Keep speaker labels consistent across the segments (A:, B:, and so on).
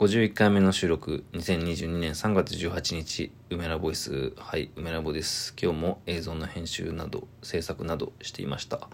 A: 51回目の収録、2022年3月18日、梅ラボイス、はい、梅ラボです。今日も映像の編集など、制作などしていました。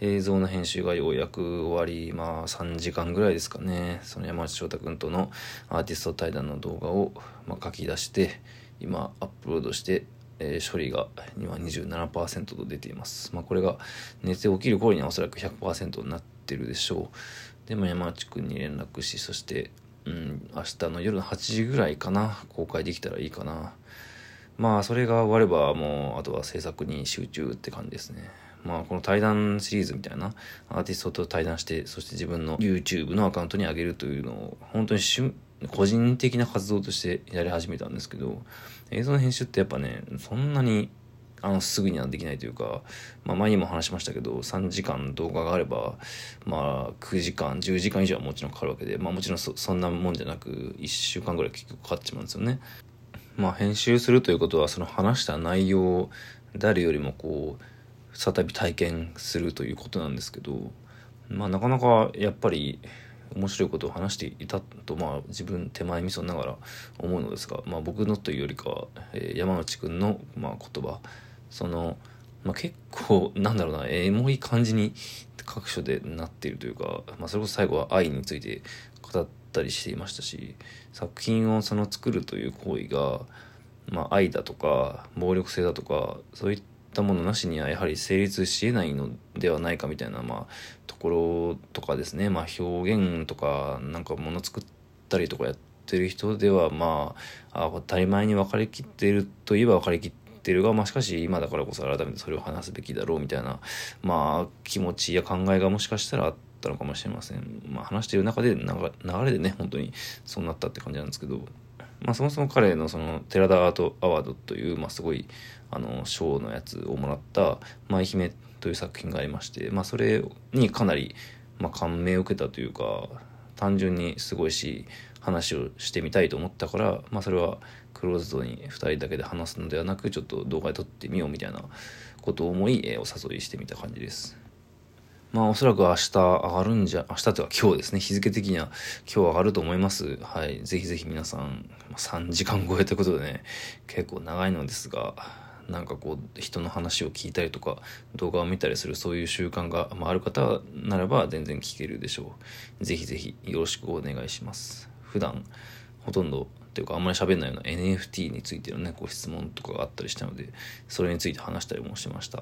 A: 映像の編集がようやく終わり、まあ3時間ぐらいですかね、その山内翔太君とのアーティスト対談の動画を、まあ、書き出して、今アップロードして、えー、処理が今27%と出ています。まあこれが寝て起きる頃にはおそらく100%になってるでしょう。でも山内君に連絡し、そしてうん、明日の夜の8時ぐらいかな、公開できたらいいかな。まあ、それが終われば、もう、あとは制作に集中って感じですね。まあ、この対談シリーズみたいな、アーティストと対談して、そして自分の YouTube のアカウントに上げるというのを、本当に個人的な活動としてやり始めたんですけど、映像の編集ってやっぱね、そんなにあのすぐにはできないというか、まあ、前にも話しましたけど3時間動画があれば、まあ、9時間10時間以上はもちろんかかるわけで、まあ、もちろんそんなもんじゃなく1週間ぐらい結局かかっちまうんですよね。まあ、編集するということはその話した内容を誰よりもこう再び体験するということなんですけど、まあ、なかなかやっぱり面白いことを話していたと、まあ、自分手前味噌ながら思うのですが、まあ、僕のというよりかは、えー、山内くんの、まあ、言葉その、まあ、結構なんだろうなエモい感じに各所でなっているというか、まあ、それこそ最後は愛について語ったりしていましたし作品をその作るという行為が、まあ、愛だとか暴力性だとかそういったものなしにはやはり成立しえないのではないかみたいな、まあ、ところとかですね、まあ、表現とかなんかもの作ったりとかやってる人ではまあ当たり前に分かりきっているといえば分かりきってってるが、まあ、しかし今だからこそ改めてそれを話すべきだろうみたいな、まあ、気持ちや考えがもしかしたらあったのかもしれません。まあ、話している中で流れでね、本当にそうなったって感じなんですけど、まあ、そもそも彼のその寺田アートアワードという、まあ、すごいあの賞のやつをもらった「舞姫」という作品がありまして、まあ、それにかなり、まあ、感銘を受けたというか単純にすごいし話をしてみたいと思ったから、まあ、それはクローズドに2人だけで話すのではなくちょっと動画で撮ってみようみたいなことを思い、えお誘いしてみた感じです。まあおそらく明日上がるんじゃ、明日というか今日ですね、日付的には今日上がると思います。はい。ぜひぜひ皆さん、3時間超えということでね、結構長いのですが、なんかこう人の話を聞いたりとか動画を見たりするそういう習慣が、まあ、ある方ならば全然聞けるでしょう。ぜひぜひよろしくお願いします。普段ほとんどというかあんまり喋んないような NFT についてのねご質問とかがあったりしたのでそれについて話したりもしました、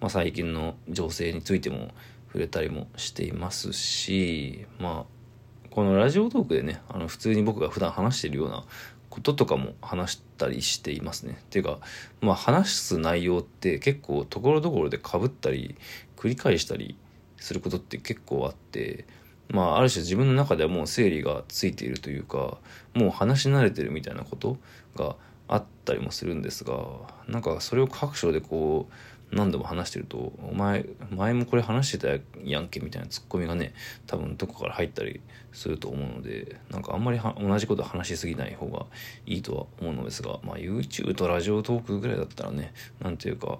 A: まあ、最近の情勢についても触れたりもしていますしまあこのラジオトークでねあの普通に僕が普段話してるようなこととかも話したりしていますね。っていうかまあ話す内容って結構ところどころでかぶったり繰り返したりすることって結構あってまあ、ある種自分の中ではもう整理がついているというかもう話し慣れてるみたいなことがあったりもするんですがなんかそれを各所でこう何度も話してると「お前前もこれ話してたやんけ」みたいなツッコミがね多分どこから入ったりすると思うのでなんかあんまり同じこと話しすぎない方がいいとは思うのですが、まあ、YouTube とラジオトークぐらいだったらね何ていうか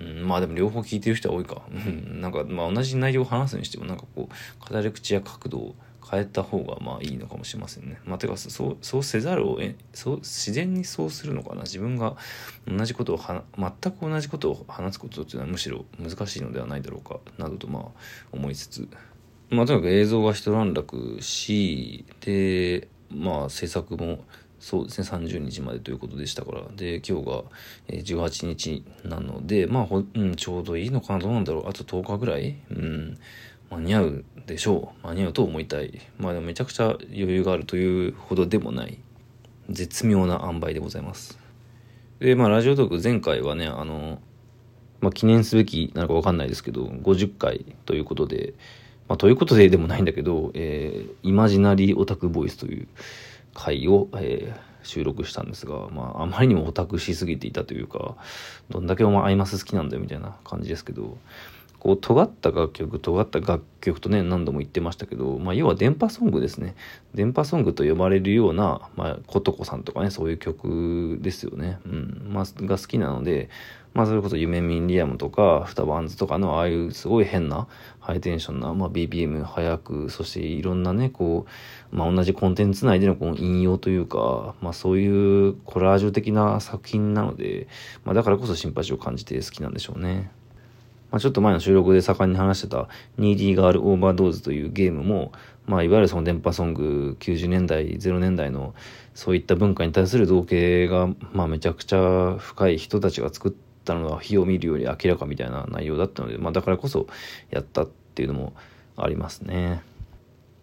A: うん、まあでも両方聞いてる人は多いか。うん、なんかまあ同じ内容を話すにしてもなんかこう語り口や角度を変えた方がまあいいのかもしれませんね。まあてかそうそうせざるをえそう自然にそうするのかな。自分が同じことをは全く同じことを話すことっていうのはむしろ難しいのではないだろうかなどとまあ思いつつ。まあとにかく映像が一段落しでまあ制作もそうですね、30日までということでしたから。で、今日が18日なので、まあ、うん、ちょうどいいのかな、どうなんだろう。あと10日ぐらい？うん、間に合うでしょう。間に合うと思いたい。まあ、でもめちゃくちゃ余裕があるというほどでもない、絶妙な塩梅でございます。で、まあ、ラジオトーク前回はね、あの、まあ、記念すべきなのかわかんないですけど、50回ということで、まあ、ということででもないんだけど、えー、イマジナリーオタクボイスという、回を、えー、収録したんですが、まあ、あまりにもオタクしすぎていたというか、どんだけお前アイマス好きなんだよみたいな感じですけど、こう尖った楽曲尖った楽曲とね何度も言ってましたけど、まあ、要は電波ソングですね。電波ソングと呼ばれるような、まあ、ことこさんとかねそういう曲ですよね、うん。まあ、が好きなので、まあ、それこそ夢ミンリアムとかフタバンズとかのああいうすごい変なハイテンションな、まあ、BPM 速くそしていろんなねこう、まあ、同じコンテンツ内でのこの引用というか、まあ、そういうコラージュ的な作品なので、まあ、だからこそシンパシーを感じて好きなんでしょうね。まあ、ちょっと前の収録で盛んに話してた、ニーディーガールオーバードーズというゲームも、まあ、いわゆるその電波ソング90年代、0年代のそういった文化に対する造形が、まあ、めちゃくちゃ深い人たちが作ってたのは火を見るより明らかみたいな内容だったので、まあ、だからこそやったっていうのもありますね。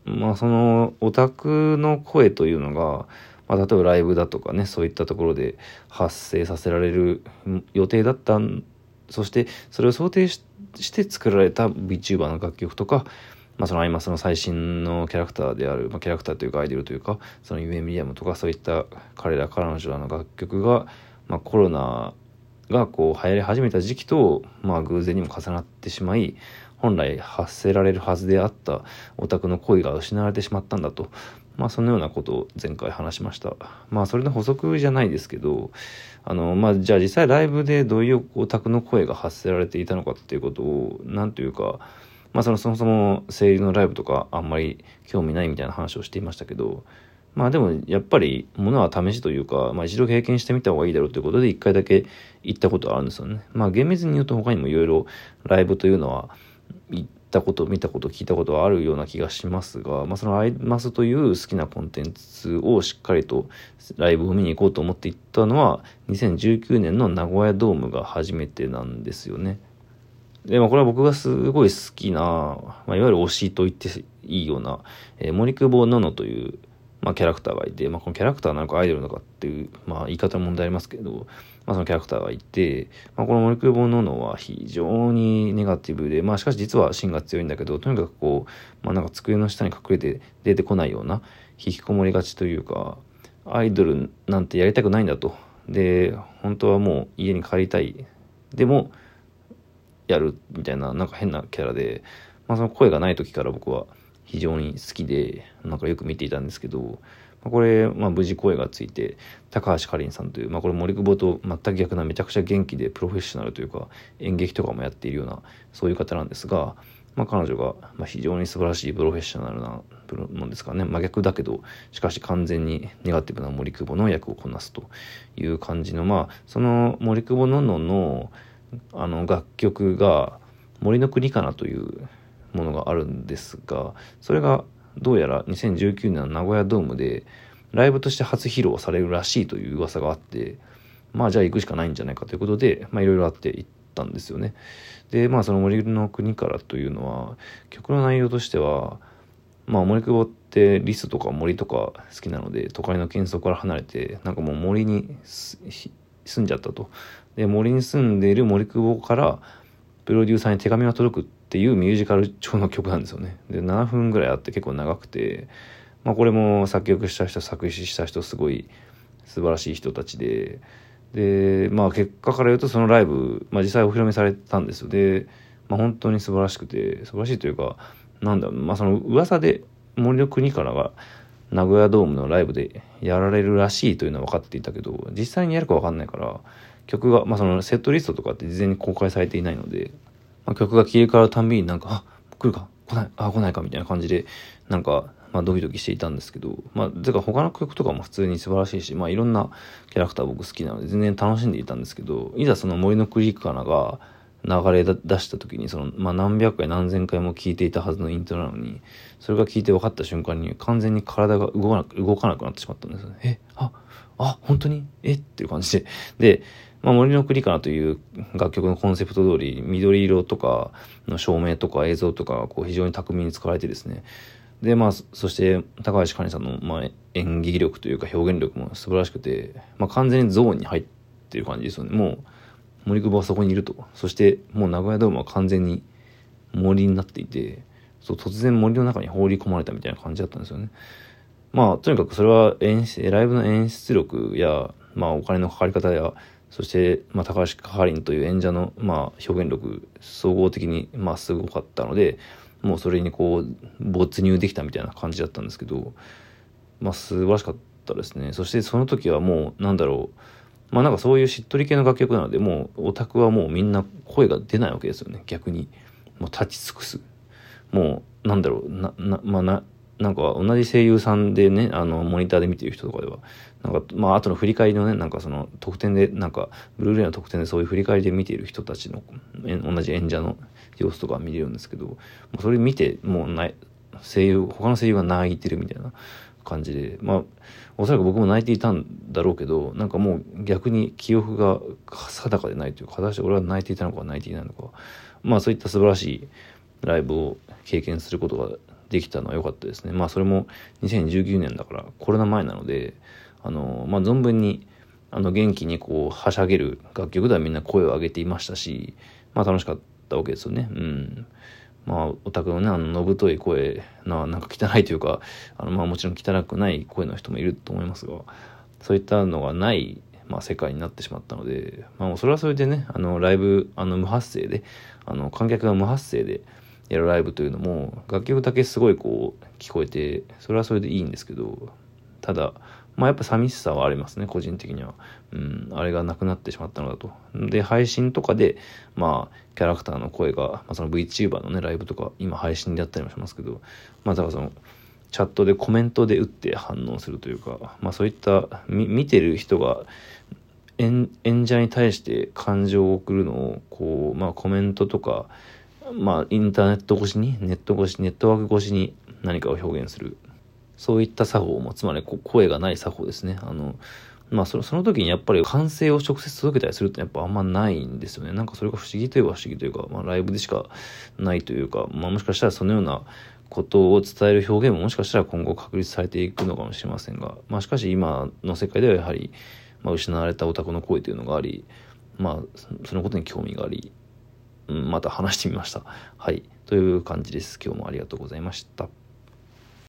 A: まあ、そのオタクの声というのが、まあ、例えばライブだとかね、そういったところで発生させられる予定だったそしてそれを想定して作られた VTuber の楽曲とか、まあ、そのアイマスの最新のキャラクターである、まあ、キャラクターというかアイドルというかそのユエミリアムとかそういった彼ら彼女らの楽曲が、まあ、コロナがこう流行り始めた時期と、まあ、偶然にも重なってしまい本来発せられるはずであったオタクの恋が失われてしまったんだと、まあそのようなことを前回話しました。まあそれの補足じゃないですけど、あの、まあじゃあ実際ライブでどういうオタクの声が発せられていたのかっていうことを、なんというか、まあそのそもそも声優のライブとかあんまり興味ないみたいな話をしていましたけど、まあでもやっぱり物は試しというか、まあ一度経験してみた方がいいだろうということで一回だけ行ったことはあるんですよね。まあ厳密に言うと他にもいろいろライブというのは行ったこと見たこと聞いたことはあるような気がしますが、まあ、そのアイマスという好きなコンテンツをしっかりとライブを見に行こうと思って行ったのは2019年の名古屋ドームが初めてなんですよね。で、もこれは僕がすごい好きな、まあ、いわゆる推しと言っていいような、えー、森久保ののというまあ、キャラクターがいて、まあ、このキャラクターなのかアイドルなのかっていう、まあ、言い方の問題ありますけど、まあ、そのキャラクターがいて、まあ、この森久保ののは非常にネガティブで、まあ、しかし実は芯が強いんだけど、とにかくこう、まあ、なんか机の下に隠れて出てこないような、引きこもりがちというか、アイドルなんてやりたくないんだと。で、本当はもう家に帰りたい。でも、やるみたいな、なんか変なキャラで、まあ、その声がない時から僕は非常に好きで、なんかよく見ていたんですけど、まあ、これ、まあ、無事声がついて、高橋かりんさんという、まあ、これ森久保と全く逆なめちゃくちゃ元気でプロフェッショナルというか、演劇とかもやっているような、そういう方なんですが、まあ、彼女が、まあ、非常に素晴らしいプロフェッショナルなもんですかね。真逆だけどしかし完全にネガティブな森久保の役をこなすという感じのまあその森久保のののあの楽曲が森の国かなというものがあるんですがそれがどうやら2019年の名古屋ドームでライブとして初披露されるらしいという噂があってまあじゃあ行くしかないんじゃないかということでまあいろいろあって行ったんですよね。でまあその森の国からというのは曲の内容としてはまあ森久保ってリスとか森とか好きなので都会の喧騒から離れてなんかもう森に住んじゃったと。で森に住んでいる森久保からプロデューサーに手紙が届くっていうミュージカル調の曲なんですよね。で、7分ぐらいあって結構長くて、まあこれも作曲した人、作詞した人すごい素晴らしい人たちで、で、まあ結果から言うとそのライブ、まあ実際お披露目されたんですよ。で、まあ本当に素晴らしくて、素晴らしいというか、なんだまあその噂で森の国からが名古屋ドームのライブでやられるらしいというのは分かっていたけど、実際にやるか分かんないから、曲が、まあそのセットリストとかって事前に公開されていないので、まあ、曲が消え変わるたんびになんか、あ、来るか来ないあ、来ないかみたいな感じで、なんか、まあ、ドキドキしていたんですけど、まあ、てか他の曲とかも普通に素晴らしいし、まあ、いろんなキャラクター僕好きなので全然楽しんでいたんですけど、いざその森のクリックかなが流れ出した時に、その、まあ、何百回何千回も聴いていたはずのイントロなのに、それが聴いて分かった瞬間に完全に体が動かなく、動かなくなってしまったんですよね。え、あ、あ、本当に？え？っていう感じで。で、まあ、森の国かなという楽曲のコンセプト通り、緑色とかの照明とか映像とかこう非常に巧みに使われてですね。で、まあ、そして高橋かにさんの、まあ、演技力というか表現力も素晴らしくて、まあ、完全にゾーンに入ってる感じですよね。もう、森久保はそこにいると。そして、もう名古屋ドームは完全に森になっていて、そう突然森の中に放り込まれたみたいな感じだったんですよね。まあ、とにかくそれは演出、ライブの演出力や、まあ、お金のかかり方や、そして、まあ、高橋かはりんという演者の、まあ、表現力総合的に、まあ、すごかったのでもうそれにこう没入できたみたいな感じだったんですけど、まあ、素晴らしかったですね。そしてその時はもうなんだろうまあなんかそういうしっとり系の楽曲なのでもうオタクはもうみんな声が出ないわけですよね。逆に。もう立ち尽くす。もうなんだろう。ななまあななんか同じ声優さんでね、あの、モニターで見てる人とかでは、なんか、まあ、後の振り返りのね、なんかその、特典で、なんか、ブルーレイの特典でそういう振り返りで見ている人たちの、同じ演者の様子とか見れるんですけど、それ見て、もうない、声優、他の声優が泣いてるみたいな感じで、まあ、おそらく僕も泣いていたんだろうけど、なんかもう逆に記憶が定かでないというか、果たして俺は泣いていたのか泣いていないのか、まあそういった素晴らしいライブを経験することができたのは良かったですね。まあそれも2019年だからコロナ前なので、あの、まあ存分にあの元気にこうはしゃげる楽曲ではみんな声を上げていましたし、まあ楽しかったわけですよね。うん。まあオタクのね、あの、のぶとい声な、なんか汚いというか、あの、まあもちろん汚くない声の人もいると思いますが、そういったのがない、まあ世界になってしまったので、まあそれはそれでね、あの、ライブ、あの、無発声で、あの、観客が無発声で、やるライブというのも楽曲だけすごいこう聞こえてそれはそれでいいんですけどただまあやっぱ寂しさはありますね個人的には。うんあれがなくなってしまったのだと。で配信とかでまあキャラクターの声が、まあ、その VTuber のねライブとか今配信でやったりもしますけどまあだからそのチャットでコメントで打って反応するというかまあそういった見てる人が演者に対して感情を送るのをこうまあコメントとかまあ、インターネット越しに、ネット越し、ネットワーク越しに何かを表現する。そういった作法も、つまり声がない作法ですね。あの、まあその、その時にやっぱり歓声を直接届けたりするってやっぱあんまないんですよね。なんかそれが不思議といえば不思議というか、まあライブでしかないというか、まあもしかしたらそのようなことを伝える表現ももしかしたら今後確立されていくのかもしれませんが、まあしかし今の世界ではやはり、まあ失われたオタクの声というのがあり、まあそのことに興味があり、また話してみました。はい。という感じです。今日もありがとうございました。